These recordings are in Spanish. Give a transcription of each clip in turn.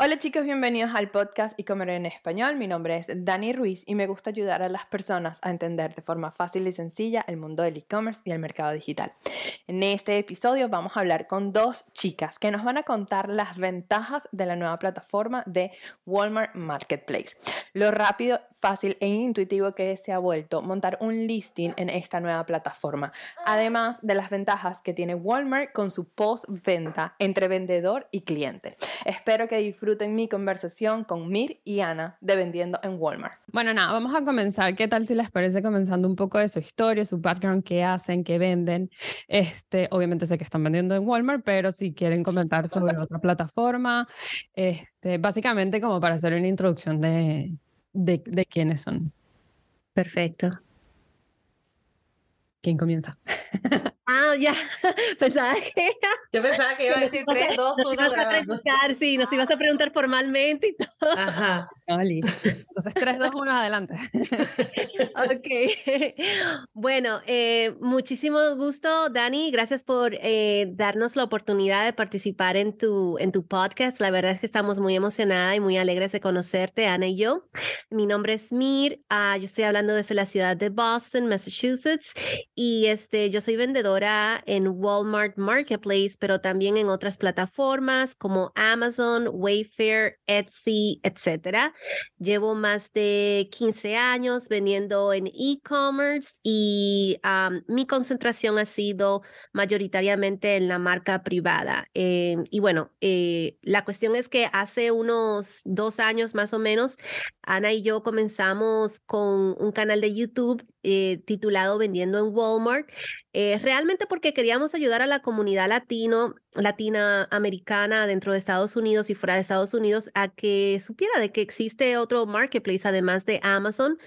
Hola chicos, bienvenidos al podcast y comer en español. Mi nombre es Dani Ruiz y me gusta ayudar a las personas a entender de forma fácil y sencilla el mundo del e-commerce y el mercado digital. En este episodio vamos a hablar con dos chicas que nos van a contar las ventajas de la nueva plataforma de Walmart Marketplace. Lo rápido, fácil e intuitivo que se ha vuelto montar un listing en esta nueva plataforma. Además de las ventajas que tiene Walmart con su post-venta entre vendedor y cliente. Espero que disfruten disfruten mi conversación con Mir y Ana de Vendiendo en Walmart. Bueno, nada, vamos a comenzar. ¿Qué tal si les parece comenzando un poco de su historia, su background, qué hacen, qué venden? Este, obviamente sé que están vendiendo en Walmart, pero si quieren comentar sobre otra plataforma, este, básicamente como para hacer una introducción de, de, de quiénes son. Perfecto. ¿Quién comienza? Ah, ya. Pensaba que. Yo pensaba que iba a decir 3, 2, 1 grabando. Sí, nos ibas a preguntar formalmente y todo. Ajá. Entonces, 3, 2, 1, adelante. ok. Bueno, eh, muchísimo gusto, Dani. Gracias por eh, darnos la oportunidad de participar en tu, en tu podcast. La verdad es que estamos muy emocionada y muy alegres de conocerte, Ana y yo. Mi nombre es Mir. Uh, yo estoy hablando desde la ciudad de Boston, Massachusetts. Y este, yo soy vendedora en Walmart Marketplace, pero también en otras plataformas como Amazon, Wayfair, Etsy, etc. Llevo más de 15 años vendiendo en e-commerce y mi concentración ha sido mayoritariamente en la marca privada. Eh, y bueno, eh, la cuestión es que hace unos dos años más o menos, Ana y yo comenzamos con un canal de YouTube eh, titulado Vendiendo en Walmart, eh, realmente porque queríamos ayudar a la comunidad latino, latinoamericana dentro de Estados Unidos y fuera de Estados Unidos a que supiera de que existe otro marketplace además de Amazon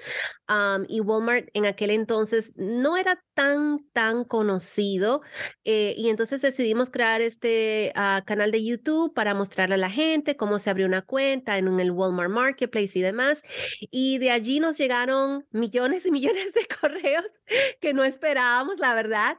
y Walmart en aquel entonces no era tan, tan conocido. Eh, y entonces decidimos crear este ah, canal de YouTube para mostrarle a la gente cómo se abrió una cuenta en, el Walmart Marketplace y demás. Y de allí nos llegaron millones y millones de correos que no esperábamos, la verdad.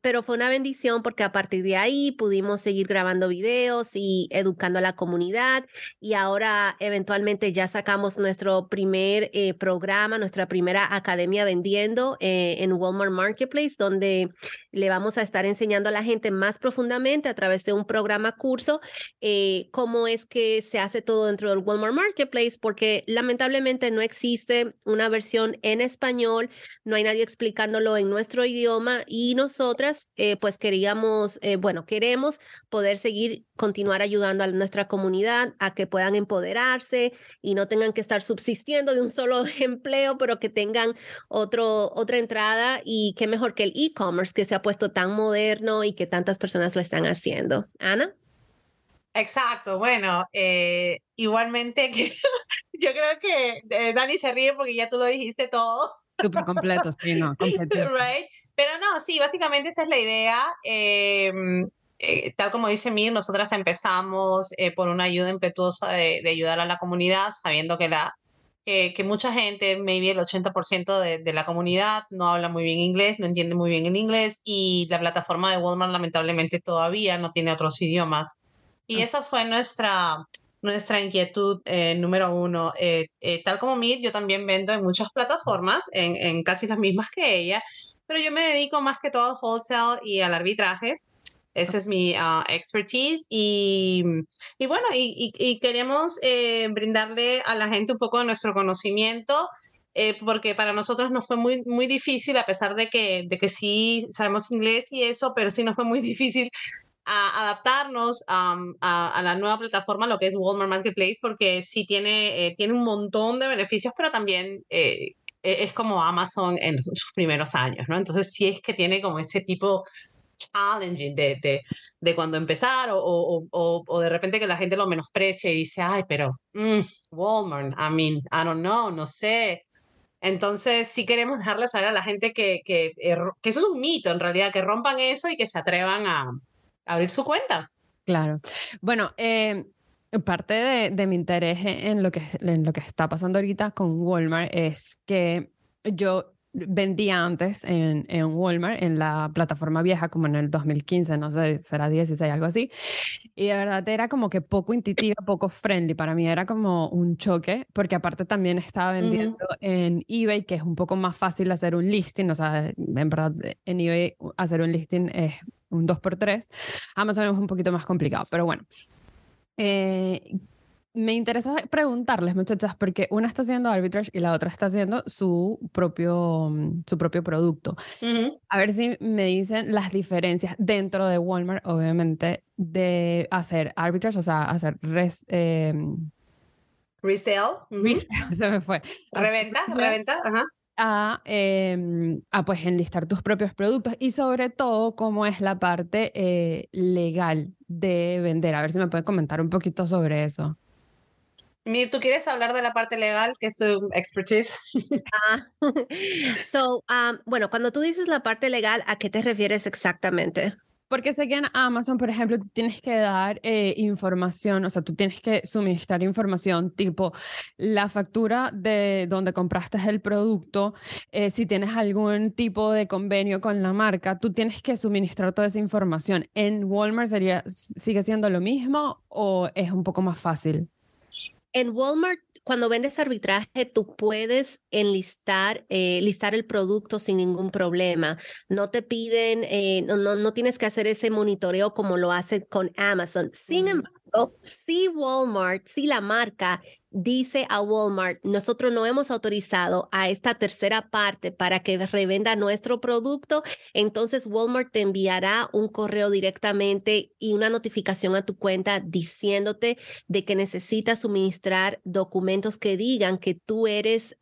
pero fue una bendición porque a partir de ahí pudimos seguir grabando videos y educando a la comunidad. Y ahora eventualmente ya sacamos nuestro primer eh, programa nuestra primera academia vendiendo eh, en Walmart Marketplace, donde le vamos a estar enseñando a la gente más profundamente a través de un programa curso eh, cómo es que se hace todo dentro del Walmart Marketplace, porque lamentablemente no existe una versión en español, no hay nadie explicándolo en nuestro idioma y nosotras eh, pues queríamos, bueno, queremos poder seguir, continuar ayudando a nuestra comunidad a que puedan empoderarse y no tengan que estar subsistiendo de un solo empleo pero que tengan otro, otra entrada y qué mejor que el e-commerce que se ha puesto tan moderno y que tantas personas lo están haciendo. Ana. Exacto, bueno, eh, igualmente que yo creo que eh, Dani se ríe porque ya tú lo dijiste todo. Súper completo, sí, no, right? Pero no, sí, básicamente esa es la idea. Em, eh, tal como dice Mir, nosotras empezamos por una ayuda impetuosa de, de, ayudar a la comunidad, sabiendo que la, que, mucha gente, maybe el 80% de, de, la comunidad, no habla muy bien inglés, no entiende muy bien el inglés y la plataforma de Walmart lamentablemente todavía no tiene otros idiomas. Y ah. esa fue nuestra, nuestra inquietud eh, número uno. Eh, eh, tal como Mir, yo también vendo en muchas plataformas, en, en casi las mismas que ella, pero yo me dedico más que todo al wholesale y al arbitraje. Esa es mi uh, expertise y, y bueno, y, y, queremos eh, brindarle a la gente un poco de nuestro conocimiento. Eh, porque para nosotros no fue muy, muy difícil, a pesar de que, de que sí sabemos inglés y eso, pero sí nos fue muy difícil a adaptarnos a, a, la nueva plataforma, lo que es Walmart Marketplace, porque sí tiene, eh, tiene un montón de beneficios, pero también e, es como Amazon en sus primeros años, ¿no? Entonces sí es que tiene como ese tipo challenging de, de, de cuando empezar o, o, o, de repente que la gente lo menosprecia y dice, ay, pero mm, Walmart, I mean, I don't know, no sé. Entonces sí queremos dejarle saber a la gente que, que, eh, que eso es un mito en realidad, que rompan eso y que se atrevan a, abrir su cuenta. Claro. Bueno, eh, parte de, de, mi interés en lo, que, en lo que está pasando ahorita con Walmart es que yo vendía antes en, en, Walmart, en la plataforma vieja, como en el 2015, no sé, será 16, algo así. Y de verdad era como que poco intuitiva, poco friendly. Para mí era como un choque, porque aparte también estaba vendiendo en eBay, que es un poco más fácil hacer un listing. O sea, en verdad, en eBay hacer un listing es un 2x3. Amazon es un poquito más complicado, pero bueno. Eh, me interesa preguntarles, muchachas, porque una está haciendo arbitrage y la otra está haciendo su propio, mm, su propio producto. A ver si me dicen las diferencias dentro de Walmart, obviamente, de hacer arbitrage, o sea, hacer res, eh, resale. se me fue. Reventa, reventa, ajá. A, em, a, pues enlistar tus propios productos y sobre todo cómo es la parte eh, legal de vender. A ver si me pueden comentar un poquito sobre eso. Mir, ¿tú quieres hablar de la parte legal, que es tu expertise? Ah, so, um, bueno, cuando tú dices la parte legal, ¿a qué te refieres exactamente? Porque sé que en Amazon, por ejemplo, tú tienes que dar eh, información, o sea, tú tienes que suministrar información tipo la factura de donde compraste el producto, eh, si tienes algún tipo de convenio con la marca, tú tienes que suministrar toda esa información. ¿En Walmart sería, sigue siendo lo mismo o es un poco más fácil? En Walmart, cuando vendes arbitraje, tú puedes enlistar eh, listar el producto sin ningún problema. No te piden, eh, no, no, no, tienes que hacer ese monitoreo como lo hace con Amazon. Sin embargo, si Walmart, si la marca dice a Walmart, nosotros no hemos autorizado a esta tercera parte para que revenda nuestro producto, entonces Walmart te enviará un correo directamente y una notificación a tu cuenta diciéndote de que necesitas suministrar documentos que digan que tú eres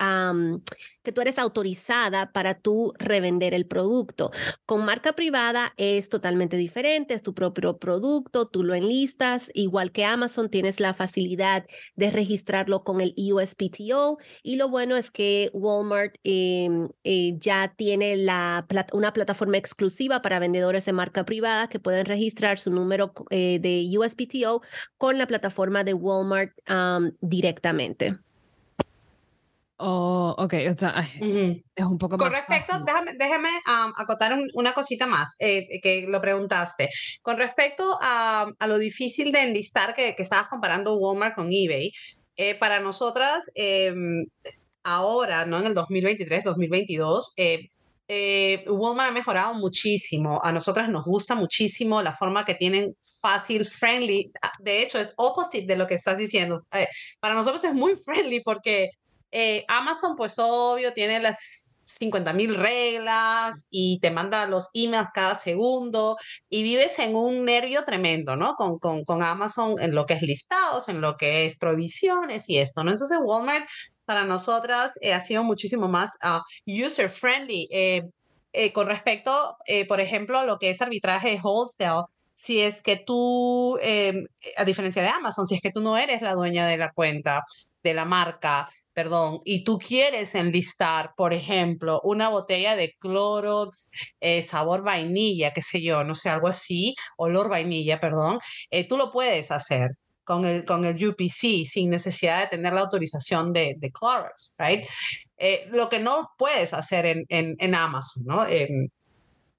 que tú eres autorizada para tú revender el producto. Con marca privada es totalmente diferente, es tu propio producto, tú lo enlistas, igual que Amazon tienes la facilidad de registrarlo con el USPTO y lo bueno es que Walmart em, eh, ya tiene la, una plataforma exclusiva para vendedores de marca privada que pueden registrar su número eh, de USPTO con la plataforma de Walmart directamente. Oh, ok, o sea, es un poco Con respecto, déjame, déjame acotar una cosita más, eh, que lo preguntaste. Con respecto a, a, lo difícil de enlistar que, que estabas comparando Walmart con eBay, eh, para nosotras, em, ahora, ¿no? En el 2023, 2022, eh, eh, Walmart ha mejorado muchísimo. A nosotras nos gusta muchísimo la forma que tienen fácil, friendly. Ah, de hecho, es opposite de lo que estás diciendo. para nosotros es muy friendly porque eh, Amazon, pues obvio, tiene las 50 mil reglas y te manda los emails cada segundo y vives en un nervio tremendo, ¿no? Con, con, con Amazon en lo que es listados, en lo que es provisiones y esto, ¿no? Entonces Walmart para nosotras eh, ha sido muchísimo más uh, user friendly. Eh, con respecto, por ejemplo, a lo que es arbitraje wholesale, si es que tú, a diferencia de Amazon, si es que tú no eres la dueña de la cuenta, de la marca, perdón, y tú quieres enlistar, por ejemplo, una botella de Clorox eh, sabor vainilla, qué sé yo, no sé, algo así, olor vainilla, perdón, eh, tú lo puedes hacer con el, con el UPC sin necesidad de tener la autorización de, de Clorox, right? Eh, lo que no puedes hacer en, en, en Amazon, ¿no? Em,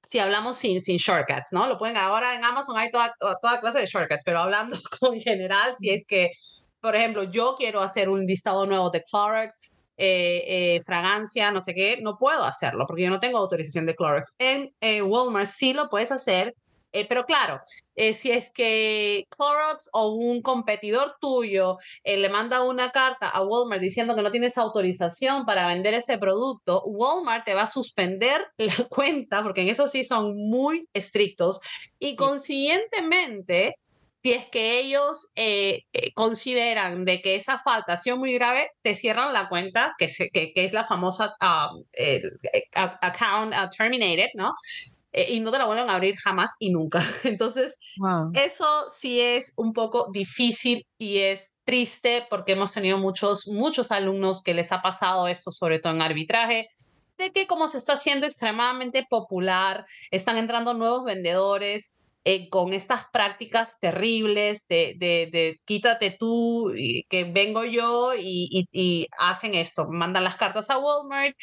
si hablamos sin, sin shortcuts, ¿no? Lo pueden, ahora en Amazon hay toda, toda clase de shortcuts, pero hablando en general, si es que por ejemplo, yo quiero hacer un listado nuevo de Clorox, eh, eh, fragancia, no sé qué, no puedo hacerlo porque yo no tengo autorización de Clorox. En eh, Walmart sí lo puedes hacer, pero claro, si es que Clorox o un competidor tuyo le manda una carta a Walmart diciendo que no tienes autorización para vender ese producto, Walmart te va a suspender la cuenta porque en eso sí son muy estrictos y consiguientemente si es que ellos eh, eh, consideran de que esa falta ha sido muy grave, te cierran la cuenta, que, que, es la famosa um, account uh, terminated, ¿no? Eh, y no te la vuelven a abrir jamás y nunca. Entonces, eso sí es un poco difícil y es triste porque hemos tenido muchos, muchos alumnos que les ha pasado esto, sobre todo en arbitraje, de que como se está haciendo extremadamente popular, están entrando nuevos vendedores eh, con estas prácticas terribles de, de, quítate tú, y que vengo yo y, y, hacen esto, mandan las cartas a Walmart,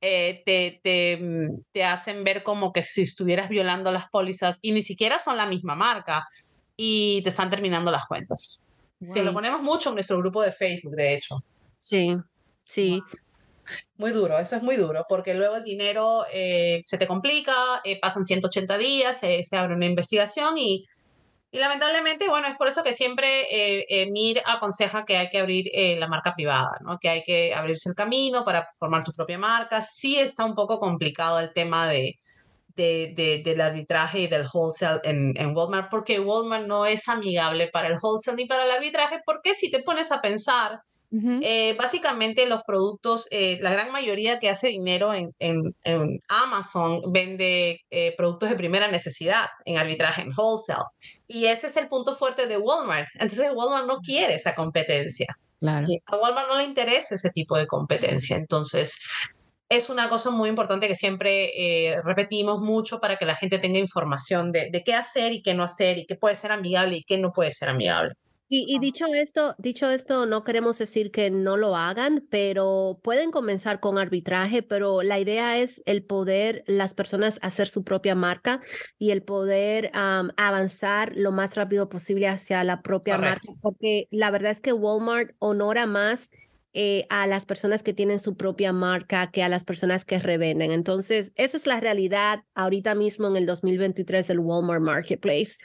eh, te, te, mm, te hacen ver como que si estuvieras violando las pólizas y ni siquiera son la misma marca y te están terminando las cuentas. Se lo ponemos mucho en nuestro grupo de Facebook, de hecho. Sí, sí. Muy duro, eso es muy duro, porque luego el dinero eh, se te complica, eh, pasan 180 días, se abre una investigación y, y, lamentablemente, bueno, es por eso que siempre eh, MIR aconseja que hay que abrir la marca privada, ¿no? que hay que abrirse el camino para formar tu propia marca. Sí está un poco complicado el tema de, de, del arbitraje y del wholesale en, en, Walmart, porque Walmart no es amigable para el wholesale ni para el arbitraje, porque si te pones a pensar, eh, básicamente los productos, eh, la gran mayoría que hace dinero en, en, en Amazon vende eh, productos de primera necesidad en arbitraje, en wholesale. Y ese es el punto fuerte de Walmart. Entonces Walmart no quiere esa competencia. A Walmart no le interesa ese tipo de competencia. Entonces, es una cosa muy importante que siempre repetimos mucho para que la gente tenga información de, de, qué hacer y qué no hacer y qué puede ser amigable y qué no puede ser amigable. Y, dicho esto, dicho esto, no queremos decir que no lo hagan, pero pueden comenzar con arbitraje, pero la idea es el poder las personas hacer su propia marca y el poder avanzar lo más rápido posible hacia la propia marca, porque la verdad es que Walmart honora más eh, a las personas que tienen su propia marca que a las personas que revenden. Entonces, esa es la realidad ahorita mismo en el 2023 del Walmart Marketplace.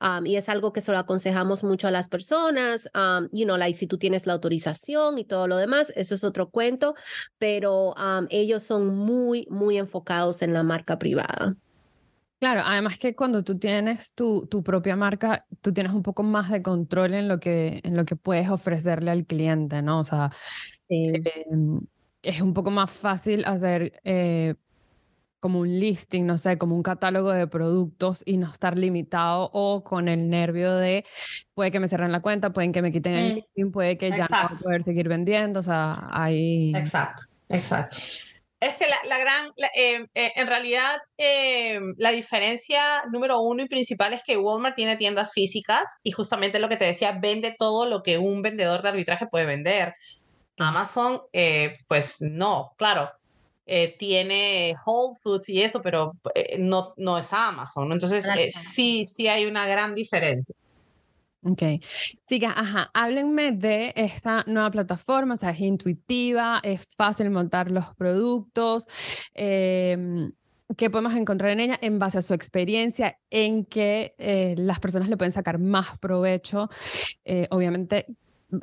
Um, y es algo que se lo aconsejamos mucho a las personas. Um, you know, like, si tú tienes la autorización y todo lo demás, eso es otro cuento, pero um, ellos son muy, muy enfocados en la marca privada. Claro, además que cuando tú tienes tu, tu, propia marca, tú tienes un poco más de control en lo que, en lo que puedes ofrecerle al cliente, ¿no? O sea, em, es un poco más fácil hacer eh, como un listing, no sé, como un catálogo de productos y no estar limitado o con el nervio de puede que me cierren la cuenta, pueden que me quiten el mm, listing, puede que ya no voy a poder seguir vendiendo, o sea, ahí... Exacto, exacto. Es que la, gran, eh, eh, en realidad, eh, la diferencia número uno y principal es que Walmart tiene tiendas físicas y justamente lo que te decía, vende todo lo que un vendedor de arbitraje puede vender. Amazon, pues no, claro, tiene Whole Foods y eso, pero no, no es Amazon. Entonces, sí, sí hay una gran diferencia. Ok. Chicas, ajá, háblenme de esta nueva plataforma, o sea, es intuitiva, es fácil montar los productos. Em, ¿Qué podemos encontrar en ella en base a su experiencia, en que eh, las personas le pueden sacar más provecho? Eh, obviamente,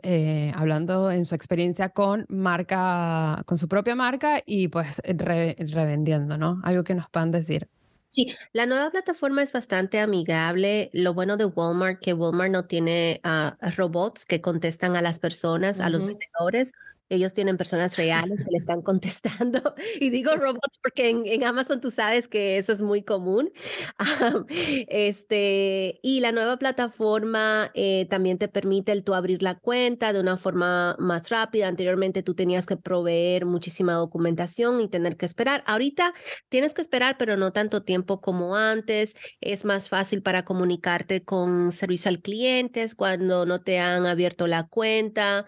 eh, hablando en su experiencia con marca, con su propia marca y pues revendiendo, ¿no? Algo que nos puedan decir. Sí, la nueva plataforma es bastante amigable. Lo bueno de Walmart, que Walmart no tiene ah, robots que contestan a las personas, a los vendedores ellos tienen personas reales que le están contestando. Y digo robots porque en, Amazon tú sabes que eso es muy común. este, y la nueva plataforma eh, también te permite el tú abrir la cuenta de una forma más rápida. Anteriormente tú tenías que proveer muchísima documentación y tener que esperar. Ahorita tienes que esperar, pero no tanto tiempo como antes. Es más fácil para comunicarte con servicio al cliente cuando no te han abierto la cuenta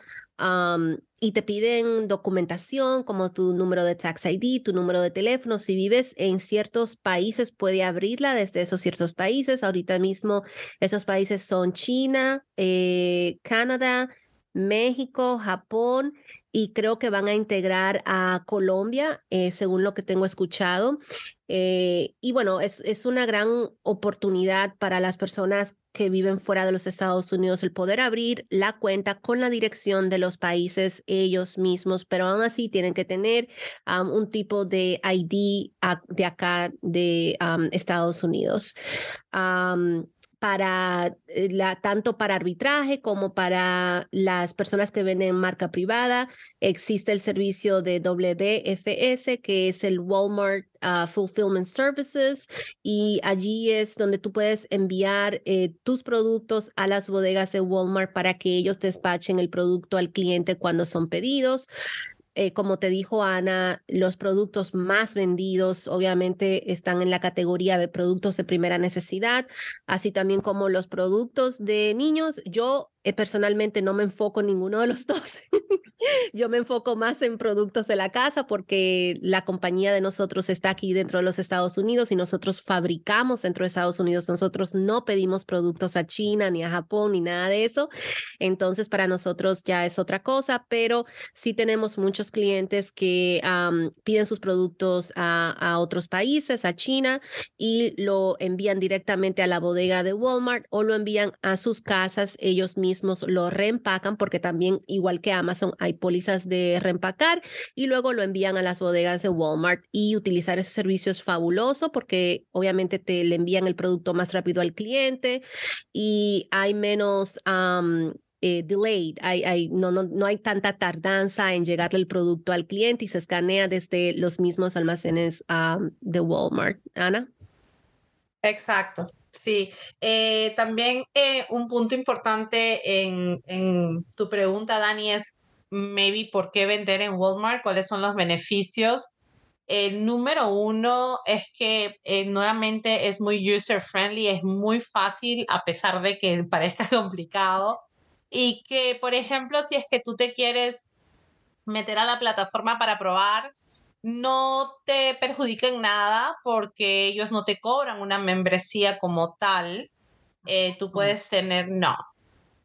y te piden documentación como tu número de tax ID, tu número de teléfono. Si vives en ciertos países, puede abrirla desde esos ciertos países. Ahorita mismo esos países son China, eh, Canadá, México, Japón y creo que van a integrar a Colombia, eh, según lo que tengo escuchado. Eh, y bueno, es, es una gran oportunidad para las personas que viven fuera de los Estados Unidos el poder abrir la cuenta con la dirección de los países ellos mismos, pero aún así tienen que tener un tipo de ID de acá de Estados Unidos para eh, tanto para arbitraje como para las personas que venden marca privada. Existe el servicio de WFS, que es el Walmart ah, Fulfillment Services, y allí es donde tú puedes enviar eh, tus productos a las bodegas de Walmart para que ellos despachen el producto al cliente cuando son pedidos. Eh, como te dijo Ana, los productos más vendidos obviamente están en la categoría de productos de primera necesidad, así también como los productos de niños. Yo personalmente no me enfoco en ninguno de los dos. Yo me enfoco más en productos de la casa porque la compañía de nosotros está aquí dentro de los Estados Unidos y nosotros fabricamos dentro de Estados Unidos. Nosotros no pedimos productos a China ni a Japón ni nada de eso. Entonces, para nosotros ya es otra cosa, pero sí tenemos muchos clientes que piden sus productos a, a otros países, a China, y lo envían directamente a la bodega de Walmart o lo envían a sus casas. Ellos mismos lo reempacan porque también, igual que Amazon, hay pólizas de reempacar y luego lo envían a las bodegas de Walmart y utilizar ese servicio es fabuloso porque obviamente te le envían el producto más rápido al cliente y hay menos eh, delayed, no, no, no hay tanta tardanza en llegarle el producto al cliente y se escanea desde los mismos almacenes de Walmart. Ana. Exacto. Sí, eh, también eh, un punto importante en, tu pregunta, Dani, es maybe por qué vender en Walmart, cuáles son los beneficios. El número uno es que eh, nuevamente es muy user friendly, es muy fácil a pesar de que parezca complicado. Y que, por ejemplo, si es que tú te quieres meter a la plataforma para probar, no te perjudiquen nada porque ellos no te cobran una membresía como tal. Eh, tú puedes tener, no,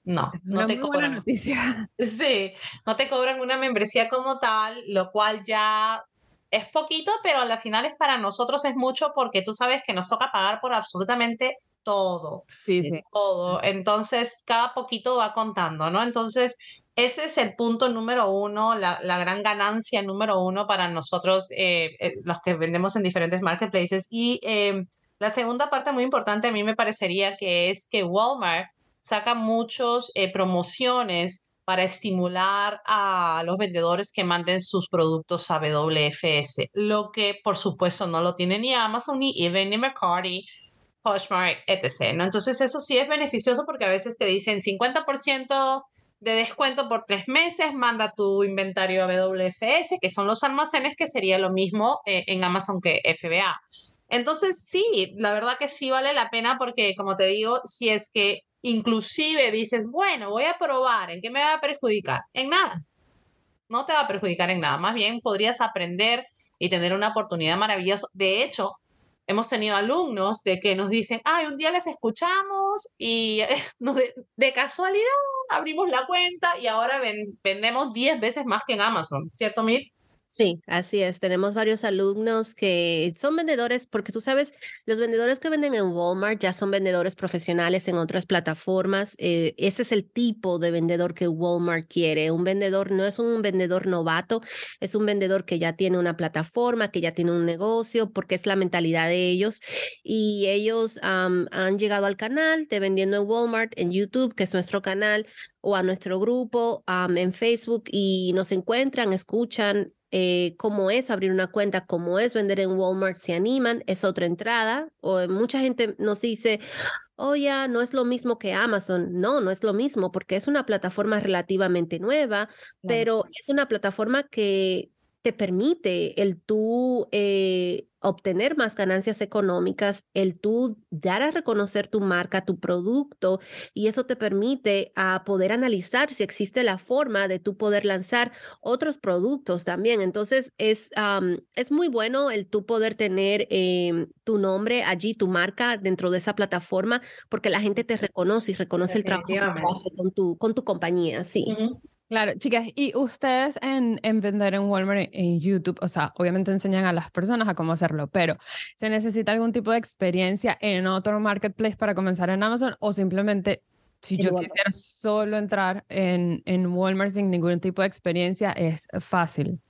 no, no te cobran. Noticia. Sí, no te cobran una membresía como tal, lo cual ya es poquito, pero al final es para nosotros es mucho porque tú sabes que nos toca pagar por absolutamente todo. Sí, sí. Todo. Entonces, cada poquito va contando, ¿no? Entonces, ese es el punto número uno, la, la gran ganancia número uno para nosotros, eh, eh, los que vendemos en diferentes marketplaces. Y eh, la segunda parte muy importante a mí me parecería que es que Walmart saca muchas promociones para estimular a los vendedores que manden sus productos a WFS, lo que por supuesto no lo tiene ni Amazon, ni eBay, ni McCarty, Poshmark, etc. ¿no? Entonces eso sí es beneficioso porque a veces te dicen 50% de descuento por tres meses, manda tu inventario a WFS, que son los almacenes, que sería lo mismo eh, en Amazon que FBA. Entonces, sí, la verdad que sí vale la pena porque, como te digo, si es que inclusive dices, bueno, voy a probar, ¿en qué me va a perjudicar? En nada. No te va a perjudicar en nada. Más bien podrías aprender y tener una oportunidad maravillosa. De hecho, hemos tenido alumnos de que nos dicen, ay, un día les escuchamos y de, casualidad abrimos la cuenta y ahora vendemos 10 veces más que en Amazon, ¿cierto, Mir? Sí, así es. Tenemos varios alumnos que son vendedores, porque tú sabes, los vendedores que venden en Walmart ya son vendedores profesionales en otras plataformas. Eh, ese es el tipo de vendedor que Walmart quiere. Un vendedor no es un vendedor novato, es un vendedor que ya tiene una plataforma, que ya tiene un negocio, porque es la mentalidad de ellos. Y ellos han llegado al canal de Vendiendo en Walmart en YouTube, que es nuestro canal, o a nuestro grupo en Facebook y nos encuentran, escuchan eh, cómo es abrir una cuenta, cómo es vender en Walmart, se animan, es otra entrada. O mucha gente nos dice, oh ya, no es lo mismo que Amazon. No, no es lo mismo porque es una plataforma relativamente nueva, pero es una plataforma que te permite el tú eh, obtener más ganancias económicas, el tú dar a reconocer tu marca, tu producto, y eso te permite a poder analizar si existe la forma de tú poder lanzar otros productos también. Entonces, es, es muy bueno el tú poder tener em, tu nombre allí, tu marca dentro de esa plataforma, porque la gente te reconoce y reconoce el trabajo que con tu, con tu compañía, sí. Claro, chicas, y ustedes en, en vender en Walmart en, YouTube, o sea, obviamente enseñan a las personas a cómo hacerlo, pero ¿se necesita algún tipo de experiencia en otro marketplace para comenzar en Amazon o simplemente si yo quisiera solo entrar en, en Walmart sin ningún tipo de experiencia es fácil?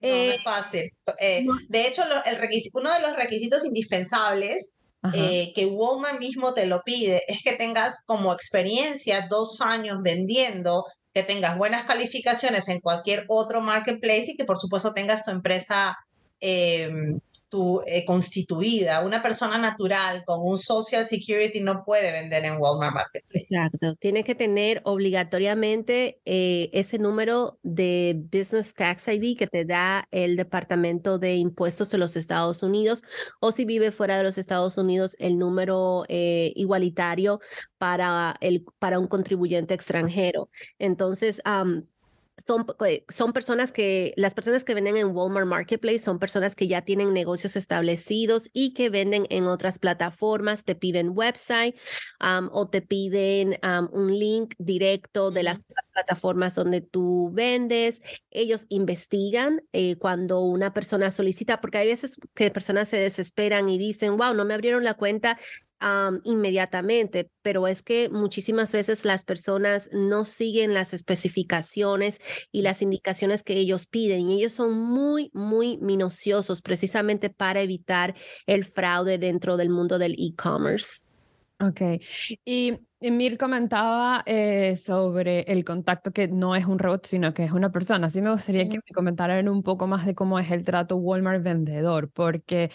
No, no es eh, fácil. Eh, de hecho, el uno de los requisitos indispensables eh, que Walmart mismo te lo pide es que tengas como experiencia dos años vendiendo que tengas buenas calificaciones en cualquier otro marketplace y que por supuesto tengas tu empresa, em, tu, eh, constituida. Una persona natural con un Social Security no puede vender en Walmart Marketplace. Exacto. Tiene que tener obligatoriamente eh, ese número de Business Tax ID que te da el Departamento de Impuestos de los Estados Unidos o si vive fuera de los Estados Unidos, el número eh, igualitario para, el, para un contribuyente extranjero. Entonces, son, eh, son personas que, las personas que venden en Walmart Marketplace son personas que ya tienen negocios establecidos y que venden en otras plataformas, te piden website o te piden un link directo de las otras plataformas donde tú vendes. Ellos investigan eh, cuando una persona solicita, porque hay veces que personas se desesperan y dicen, wow, no me abrieron la cuenta inmediatamente, pero es que muchísimas veces las personas no siguen las especificaciones y las indicaciones que ellos piden y ellos son muy, muy minuciosos precisamente para evitar el fraude dentro del mundo del e-commerce. Ok, y Mir comentaba eh, sobre el contacto que no es un robot, sino que es una persona. Así me gustaría que me comentaran un poco más de cómo es el trato Walmart vendedor, porque,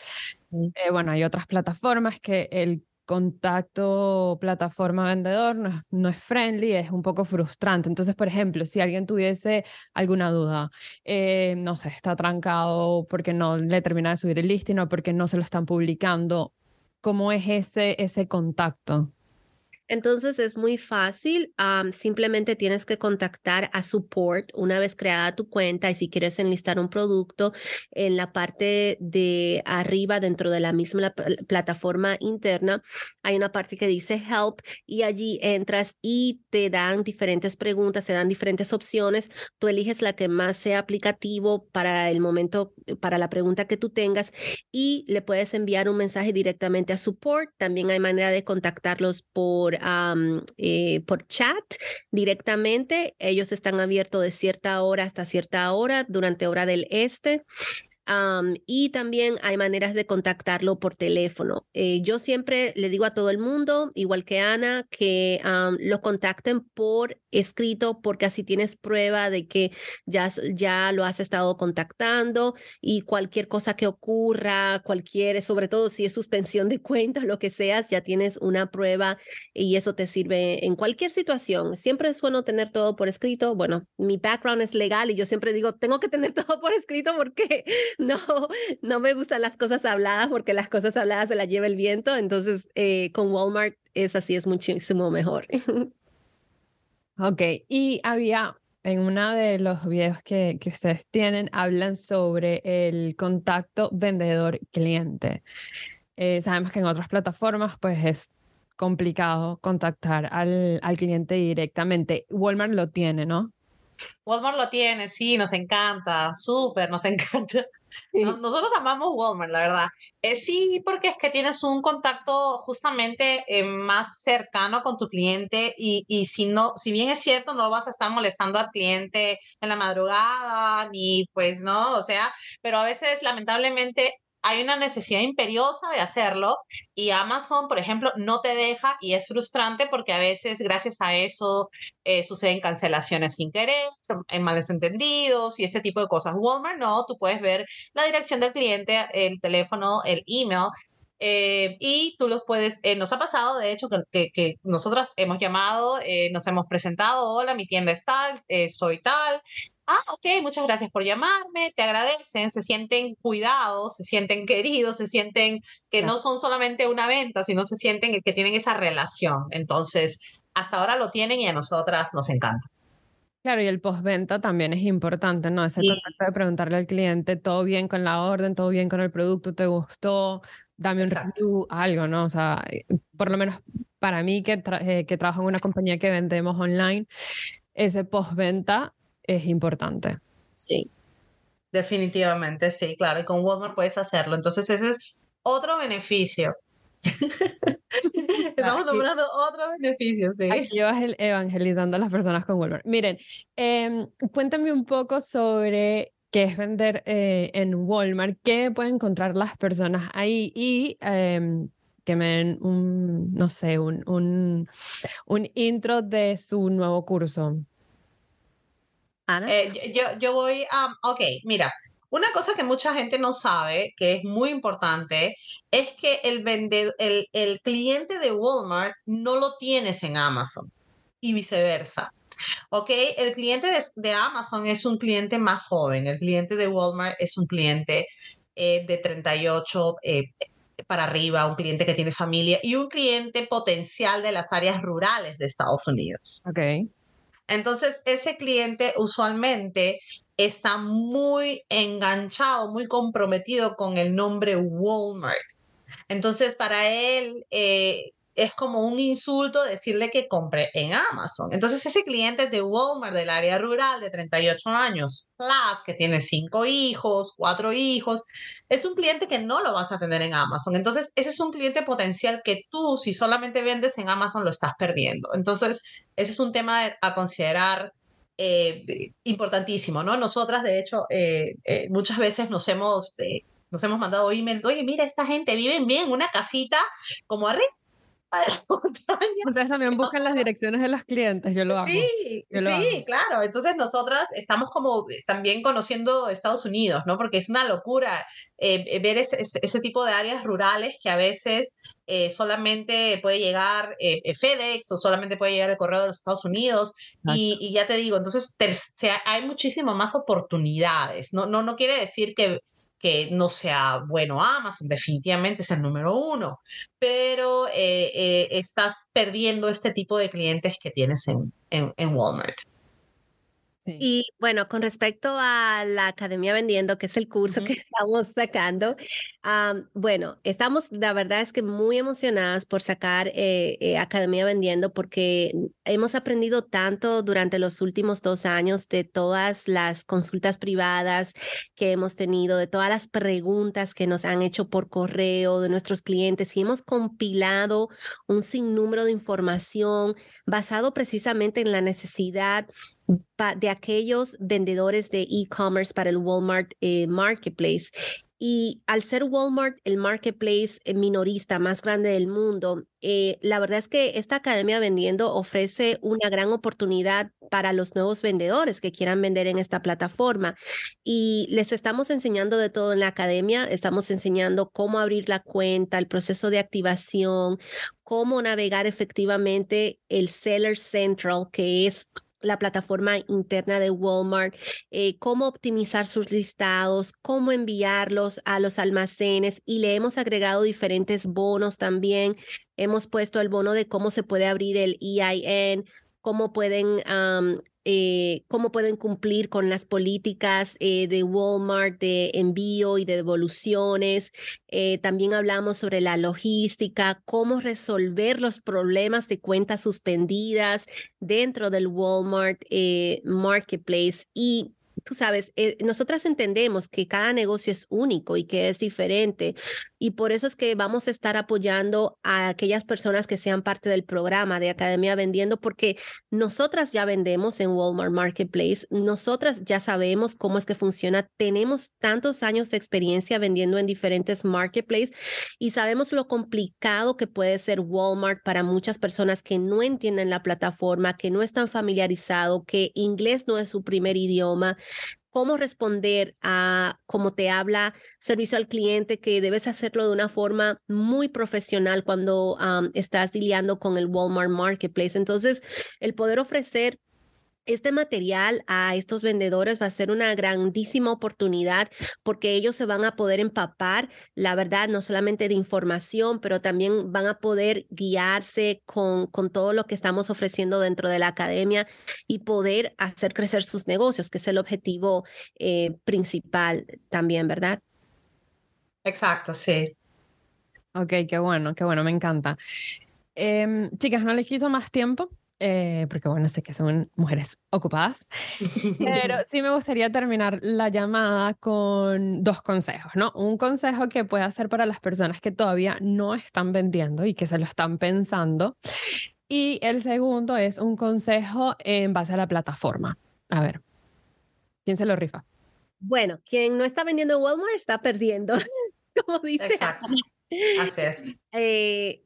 eh, bueno, hay otras plataformas que el contacto plataforma-vendedor no, es friendly, es un poco frustrante. Entonces, por ejemplo, si alguien tuviese alguna duda, eh, no sé, está trancado porque no le termina de subir el listing o porque no se lo están publicando, ¿cómo es ese, ese contacto? Entonces es muy fácil, simplemente tienes que contactar a support una vez creada tu cuenta y si quieres enlistar un producto en la parte de arriba dentro de la misma plataforma interna hay una parte que dice help y allí entras y te dan diferentes preguntas, te dan diferentes opciones, tú eliges la que más sea aplicativo para el momento, para la pregunta que tú tengas y le puedes enviar un mensaje directamente a support, también hay manera de contactarlos por eh, por chat directamente. Ellos están abiertos de cierta hora hasta cierta hora durante hora del este y también hay maneras de contactarlo por teléfono. Eh, yo siempre le digo a todo el mundo, igual que Ana, que lo contacten por escrito porque así tienes prueba de que ya, ya lo has estado contactando y cualquier cosa que ocurra, cualquier, sobre todo si es suspensión de cuentas, lo que seas, ya tienes una prueba y eso te sirve en cualquier situación. Siempre es bueno tener todo por escrito. Bueno, mi background es legal y yo siempre digo, tengo que tener todo por escrito porque no, no me gustan las cosas habladas porque las cosas habladas se las lleva el viento. Entonces, eh, con Walmart es así, es muchísimo mejor. Ok, y había en uno de los videos que, que ustedes tienen, hablan sobre el contacto vendedor-cliente. Eh, sabemos que en otras plataformas, pues es complicado contactar al, al cliente directamente. Walmart lo tiene, ¿no? Walmart lo tiene, sí, nos encanta, súper, nos encanta. Nosotros amamos Walmart, la verdad. Eh, sí, porque es que tienes un contacto justamente eh, más cercano con tu cliente y, y, si no, si bien es cierto, no vas a estar molestando al cliente en la madrugada, ni pues no, o sea, pero a veces lamentablemente hay una necesidad imperiosa de hacerlo y Amazon, por ejemplo, no te deja y es frustrante porque a veces gracias a eso eh, suceden cancelaciones sin querer, en males entendidos y ese tipo de cosas. Walmart no, tú puedes ver la dirección del cliente, el teléfono, el email eh, y tú los puedes, eh, nos ha pasado de hecho que, que, nosotras hemos llamado, nos hemos presentado, hola, mi tienda es tal, soy tal, ah, ok, muchas gracias por llamarme, te agradecen, se sienten cuidados, se sienten queridos, se sienten que no son solamente una venta, sino se sienten que tienen esa relación. Entonces, hasta ahora lo tienen y a nosotras nos encanta. Claro, y el postventa también es importante, ¿no? Ese contacto de preguntarle al cliente, todo bien con la orden, todo bien con el producto, te gustó, dame un review, algo, ¿no? O sea, eh, por lo menos para mí que, eh, que trabajo en una compañía que vendemos online, ese postventa es importante. Sí. Definitivamente, sí, claro, y con Walmart puedes hacerlo. Entonces, ese es otro beneficio. Estamos nombrando otro beneficio, sí. Aquí vas evangelizando a las personas con Walmart. Miren, eh, cuéntame un poco sobre qué es vender eh, en Walmart, qué pueden encontrar las personas ahí y em, que me den un, no sé, un, un, un intro de su nuevo curso. Eh, yo, yo voy a, ok, mira, Una cosa que mucha gente no sabe, que es muy importante, es que el, el, el cliente de Walmart no lo tienes en Amazon y viceversa. ¿Ok? El cliente de, Amazon es un cliente más joven, el cliente de Walmart es un cliente eh, de 38 eh, para arriba, un cliente que tiene familia y un cliente potencial de las áreas rurales de Estados Unidos. Ok. Entonces, ese cliente usualmente está muy enganchado, muy comprometido con el nombre Walmart. Entonces, para él eh, es como un insulto decirle que compre en Amazon. Entonces, ese cliente de Walmart del área rural de 38 años, plus, que tiene cinco hijos, cuatro hijos, es un cliente que no lo vas a tener en Amazon. Entonces, ese es un cliente potencial que tú, si solamente vendes en Amazon, lo estás perdiendo. Entonces, ese es un tema a considerar eh, importantísimo, ¿no? Nosotras, de hecho, eh, eh, muchas veces nos hemos, nos hemos mandado emails, oye, mira, esta gente vive bien, una casita como arriba Ustedes también buscan las direcciones de los clientes, yo lo hago. Sí, sí, claro. Entonces nosotras estamos como también conociendo Estados Unidos, ¿no? Porque es una locura eh, ver ese, ese, tipo de áreas rurales que a veces eh, solamente puede llegar eh, FedEx o solamente puede llegar el correo de los Estados Unidos. Y, y, ya te digo, entonces hay muchísimas más oportunidades. No, no, no quiere decir que que no sea bueno Amazon, definitivamente es el número uno, pero eh, eh, estás perdiendo este tipo de clientes que tienes en, en Walmart. Y bueno, con respecto a la Academia Vendiendo, que es el curso que estamos sacando, bueno, estamos, la verdad es que muy emocionadas por sacar eh, eh, Academia Vendiendo porque hemos aprendido tanto durante los últimos dos años de todas las consultas privadas que hemos tenido, de todas las preguntas que nos han hecho por correo de nuestros clientes y hemos compilado un sinnúmero de información basado precisamente en la necesidad de aquellos vendedores de e-commerce para el Walmart eh, Marketplace. Y al ser Walmart el marketplace eh, minorista más grande del mundo, eh, la verdad es que esta academia vendiendo ofrece una gran oportunidad para los nuevos vendedores que quieran vender en esta plataforma. Y les estamos enseñando de todo en la academia. Estamos enseñando cómo abrir la cuenta, el proceso de activación, cómo navegar efectivamente el Seller Central, que es la plataforma interna de Walmart, eh, cómo optimizar sus listados, cómo enviarlos a los almacenes y le hemos agregado diferentes bonos también. Hemos puesto el bono de cómo se puede abrir el EIN, cómo pueden, eh, cómo pueden cumplir con las políticas eh, de Walmart de envío y de devoluciones. Eh, también hablamos sobre la logística, cómo resolver los problemas de cuentas suspendidas dentro del Walmart Marketplace y tú sabes, eh, nosotras entendemos que cada negocio es único y que es diferente y por eso es que vamos a estar apoyando a aquellas personas que sean parte del programa de Academia Vendiendo porque nosotras ya vendemos en Walmart Marketplace, nosotras ya sabemos cómo es que funciona, tenemos tantos años de experiencia vendiendo en diferentes marketplaces y sabemos lo complicado que puede ser Walmart para muchas personas que no entienden la plataforma, que no están familiarizados, que inglés no es su primer idioma cómo responder a cómo te habla servicio al cliente, que debes hacerlo de una forma muy profesional cuando estás lidiando con el Walmart Marketplace. Entonces, el poder ofrecer este material a estos vendedores va a ser una grandísima oportunidad porque ellos se van a poder empapar, la verdad, no solamente de información, pero también van a poder guiarse con, con todo lo que estamos ofreciendo dentro de la academia y poder hacer crecer sus negocios, que es el objetivo eh, principal también, ¿verdad? Exacto, sí. Ok, qué bueno, qué bueno, me encanta. Em, chicas, no les quito más tiempo. Eh, porque bueno, sé que son mujeres ocupadas, pero sí me gustaría terminar la llamada con dos consejos, ¿no? Un consejo que puede hacer para las personas que todavía no están vendiendo y que se lo están pensando. Y el segundo es un consejo en base a la plataforma. A ver, ¿quién se lo rifa? Bueno, quien no está vendiendo en Walmart está perdiendo, como dice. Exacto. Así es. Eh,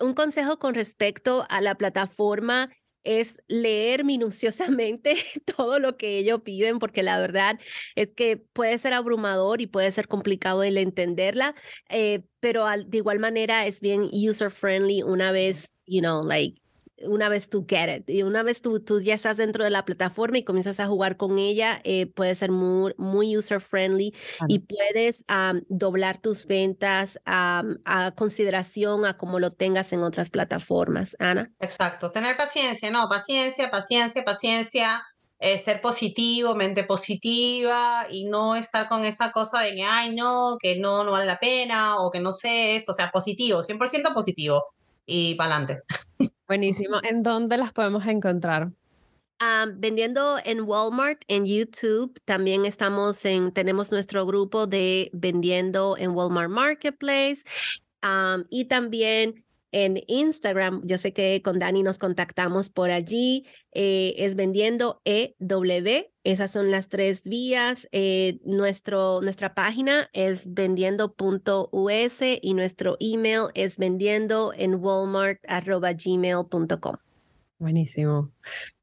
un consejo con respecto a la plataforma es leer minuciosamente todo lo que ellos piden, porque la verdad es que puede ser abrumador y puede ser complicado el entenderla, eh, pero de igual manera es bien user friendly una vez, you know, like una vez tú get it, y una vez tú, tú ya estás dentro de la plataforma y comienzas a jugar con ella, eh, puede ser muy, muy user friendly y puedes doblar tus ventas a consideración a como lo tengas en otras plataformas. Ana. Exacto, tener paciencia, no, paciencia, paciencia, paciencia. Eh, ser positivo, mente positiva y no estar con esa cosa de que, ay, no, que no, no vale la pena o que no sé esto, o sea, positivo, 100% positivo y para adelante. Buenísimo. ¿En dónde las podemos encontrar? vendiendo en Walmart, en YouTube, también estamos en, tenemos nuestro grupo de vendiendo en Walmart Marketplace y también en Instagram. Yo sé que con Dani nos contactamos por allí. Eh, es vendiendo EW. Esas son las tres vías. Eh, nuestro, nuestra página es vendiendo.us y nuestro email es vendiendo en walmart.gmail.com. Buenísimo.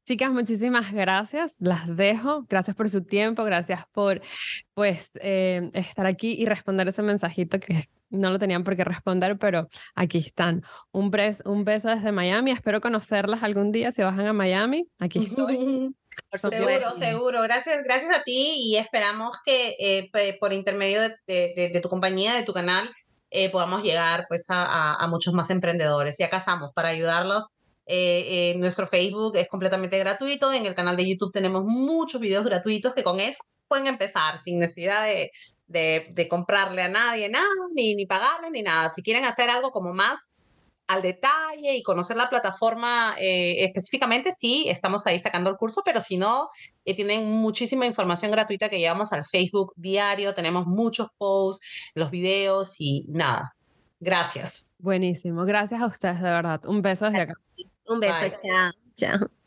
Chicas, muchísimas gracias. Las dejo. Gracias por su tiempo. Gracias por pues eh, estar aquí y responder ese mensajito que no lo tenían por qué responder, pero aquí están. Un, un beso desde Miami. Espero conocerlas algún día si bajan a Miami. Aquí estoy. seguro, seguro. Gracias, gracias a ti y esperamos que eh, por intermedio de, tu compañía, de tu canal, eh, podamos llegar pues a, muchos más emprendedores. Y acá estamos para ayudarlos. Eh, nuestro Facebook es completamente gratuito. En el canal de YouTube tenemos muchos videos gratuitos que con eso pueden empezar sin necesidad de, de, comprarle a nadie nada, ni, ni pagarle, ni nada. Si quieren hacer algo como más al detalle y conocer la plataforma eh, específicamente, sí, estamos ahí sacando el curso, pero si no, eh, tienen muchísima información gratuita que llevamos al Facebook diario, tenemos muchos posts, los videos y nada. Gracias. Buenísimo, gracias a ustedes, de verdad. Un beso desde acá. Un beso, chao. Chao.